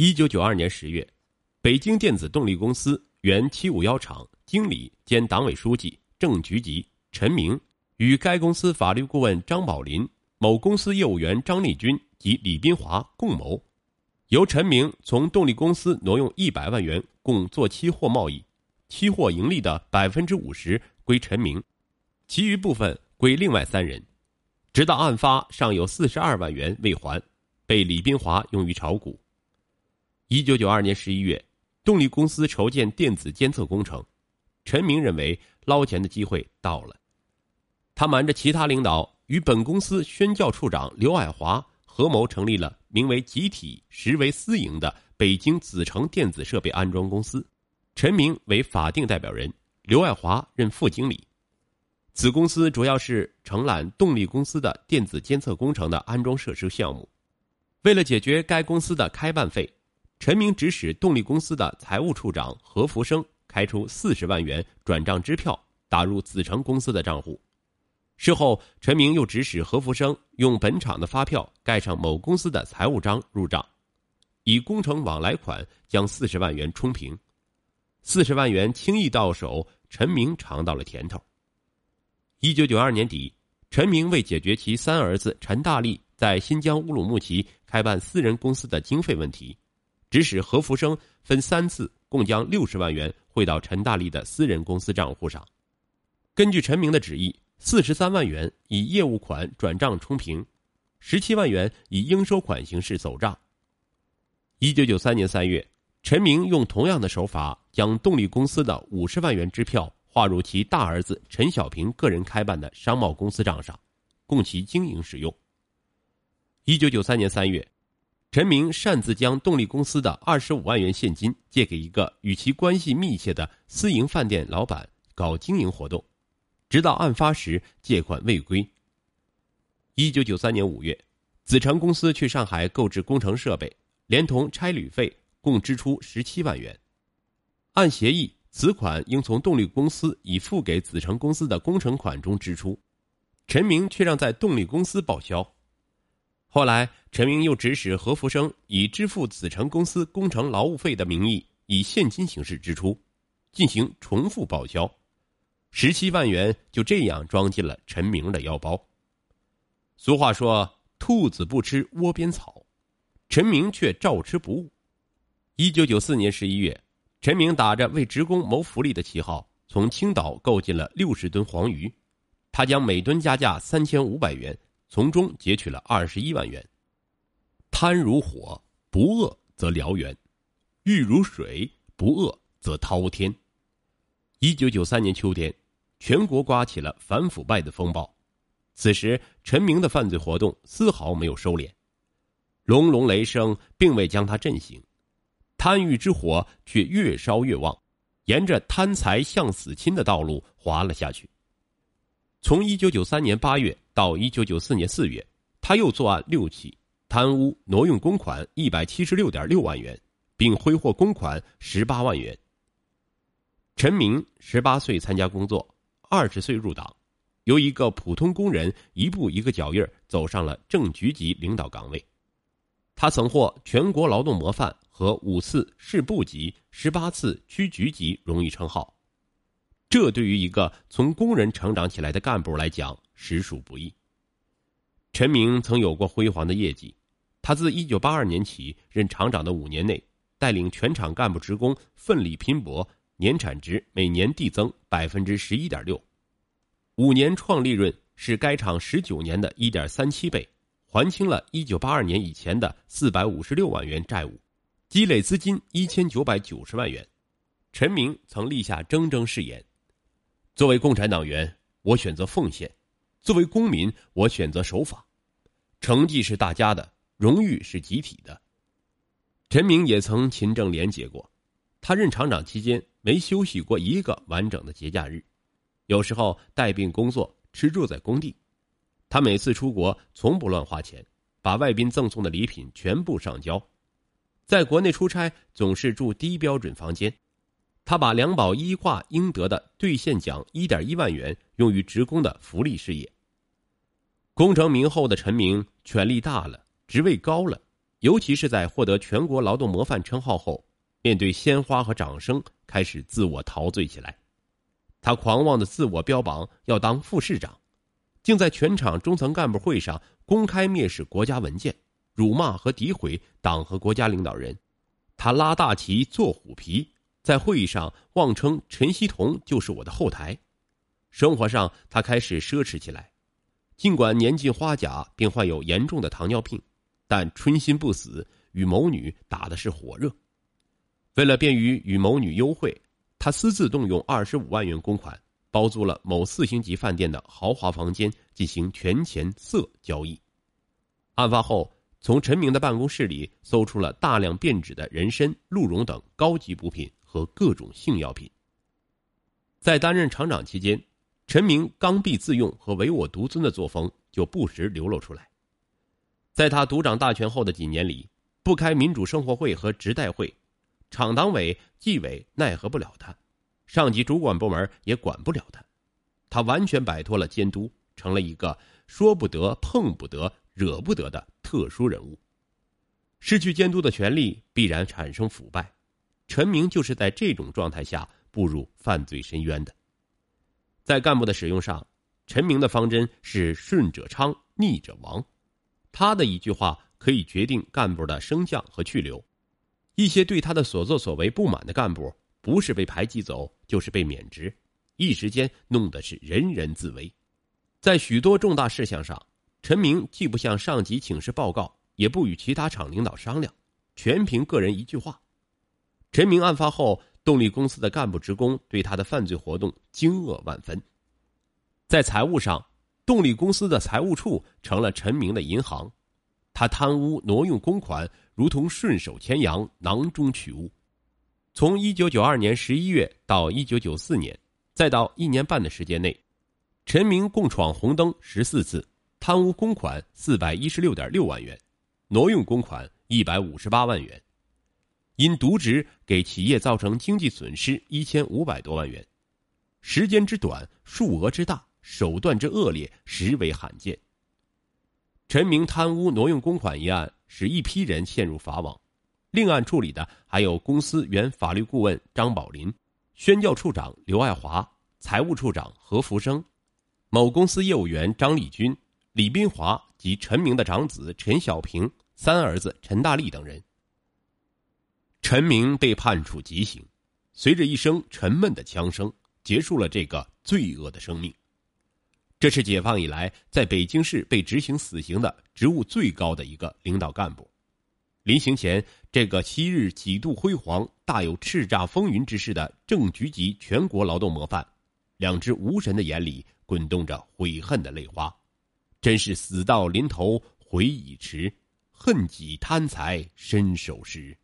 一九九二年十月，北京电子动力公司原七五幺厂经理兼党委书记郑局级陈明与该公司法律顾问张宝林、某公司业务员张立军及李斌华共谋，由陈明从动力公司挪用一百万元，共做期货贸易，期货盈利的百分之五十归陈明，其余部分归另外三人。直到案发，尚有四十二万元未还，被李斌华用于炒股。一九九二年十一月，动力公司筹建电子监测工程，陈明认为捞钱的机会到了，他瞒着其他领导，与本公司宣教处长刘爱华合谋成立了名为“集体实为私营”的北京子城电子设备安装公司，陈明为法定代表人，刘爱华任副经理。子公司主要是承揽动力公司的电子监测工程的安装设施项目。为了解决该公司的开办费，陈明指使动力公司的财务处长何福生开出四十万元转账支票，打入子成公司的账户。事后，陈明又指使何福生用本厂的发票盖上某公司的财务章入账，以工程往来款将四十万元冲平。四十万元轻易到手，陈明尝到了甜头。一九九二年底，陈明为解决其三儿子陈大力在新疆乌鲁木齐开办私人公司的经费问题，指使何福生分三次共将六十万元汇到陈大力的私人公司账户上。根据陈明的旨意，四十三万元以业务款转账冲平，十七万元以应收款形式走账。一九九三年三月，陈明用同样的手法将动力公司的五十万元支票。划入其大儿子陈小平个人开办的商贸公司账上，供其经营使用。一九九三年三月，陈明擅自将动力公司的二十五万元现金借给一个与其关系密切的私营饭店老板搞经营活动，直到案发时借款未归。一九九三年五月，子成公司去上海购置工程设备，连同差旅费共支出十七万元，按协议。此款应从动力公司已付给子成公司的工程款中支出，陈明却让在动力公司报销。后来，陈明又指使何福生以支付子成公司工程劳务费的名义，以现金形式支出，进行重复报销，十七万元就这样装进了陈明的腰包。俗话说：“兔子不吃窝边草”，陈明却照吃不误。一九九四年十一月。陈明打着为职工谋福利的旗号，从青岛购进了六十吨黄鱼，他将每吨加价三千五百元，从中截取了二十一万元。贪如火，不饿则燎原；欲如水，不饿则滔天。一九九三年秋天，全国刮起了反腐败的风暴，此时陈明的犯罪活动丝毫没有收敛，隆隆雷声并未将他震醒。贪欲之火却越烧越旺，沿着贪财向死亲的道路滑了下去。从一九九三年八月到一九九四年四月，他又作案六起，贪污挪用公款一百七十六点六万元，并挥霍公款十八万元。陈明十八岁参加工作，二十岁入党，由一个普通工人一步一个脚印走上了正局级领导岗位。他曾获全国劳动模范和五次市部级、十八次区局级荣誉称号，这对于一个从工人成长起来的干部来讲，实属不易。陈明曾有过辉煌的业绩，他自一九八二年起任厂长的五年内，带领全厂干部职工奋力拼搏，年产值每年递增百分之十一点六，五年创利润是该厂十九年的一点三七倍。还清了1982年以前的456万元债务，积累资金1990万元。陈明曾立下铮铮誓言：“作为共产党员，我选择奉献；作为公民，我选择守法。成绩是大家的，荣誉是集体的。”陈明也曾勤政廉洁过，他任厂长期间没休息过一个完整的节假日，有时候带病工作，吃住在工地。他每次出国从不乱花钱，把外宾赠送的礼品全部上交。在国内出差总是住低标准房间。他把两保一挂应得的兑现奖一点一万元用于职工的福利事业。功成名后的陈明权力大了，职位高了，尤其是在获得全国劳动模范称号后，面对鲜花和掌声，开始自我陶醉起来。他狂妄的自我标榜要当副市长，竟在全场中层干部会上公开蔑视国家文件，辱骂和诋毁党和国家领导人。他拉大旗做虎皮，在会议上妄称陈希同就是我的后台。生活上，他开始奢侈起来。尽管年近花甲，并患有严重的糖尿病，但春心不死，与某女打的是火热。为了便于与某女幽会。他私自动用二十五万元公款，包租了某四星级饭店的豪华房间，进行权钱色交易。案发后，从陈明的办公室里搜出了大量变质的人参、鹿茸等高级补品和各种性药品。在担任厂长期间，陈明刚愎自用和唯我独尊的作风就不时流露出来。在他独掌大权后的几年里，不开民主生活会和直代会。厂党委、纪委奈何不了他，上级主管部门也管不了他，他完全摆脱了监督，成了一个说不得、碰不得、惹不得的特殊人物。失去监督的权利，必然产生腐败。陈明就是在这种状态下步入犯罪深渊的。在干部的使用上，陈明的方针是顺者昌，逆者亡。他的一句话可以决定干部的升降和去留。一些对他的所作所为不满的干部，不是被排挤走，就是被免职，一时间弄得是人人自危。在许多重大事项上，陈明既不向上级请示报告，也不与其他厂领导商量，全凭个人一句话。陈明案发后，动力公司的干部职工对他的犯罪活动惊愕万分。在财务上，动力公司的财务处成了陈明的银行。他贪污挪用公款，如同顺手牵羊，囊中取物。从一九九二年十一月到一九九四年，再到一年半的时间内，陈明共闯红灯十四次，贪污公款四百一十六点六万元，挪用公款一百五十八万元，因渎职给企业造成经济损失一千五百多万元。时间之短，数额之大，手段之恶劣，实为罕见。陈明贪污挪用公款一案，使一批人陷入法网。另案处理的还有公司原法律顾问张宝林、宣教处长刘爱华、财务处长何福生、某公司业务员张立军、李斌华及陈明的长子陈小平、三儿子陈大力等人。陈明被判处极刑，随着一声沉闷的枪声，结束了这个罪恶的生命。这是解放以来在北京市被执行死刑的职务最高的一个领导干部。临行前，这个昔日几度辉煌、大有叱咤风云之势的正局级全国劳动模范，两只无神的眼里滚动着悔恨的泪花。真是死到临头悔已迟，恨己贪财身首时。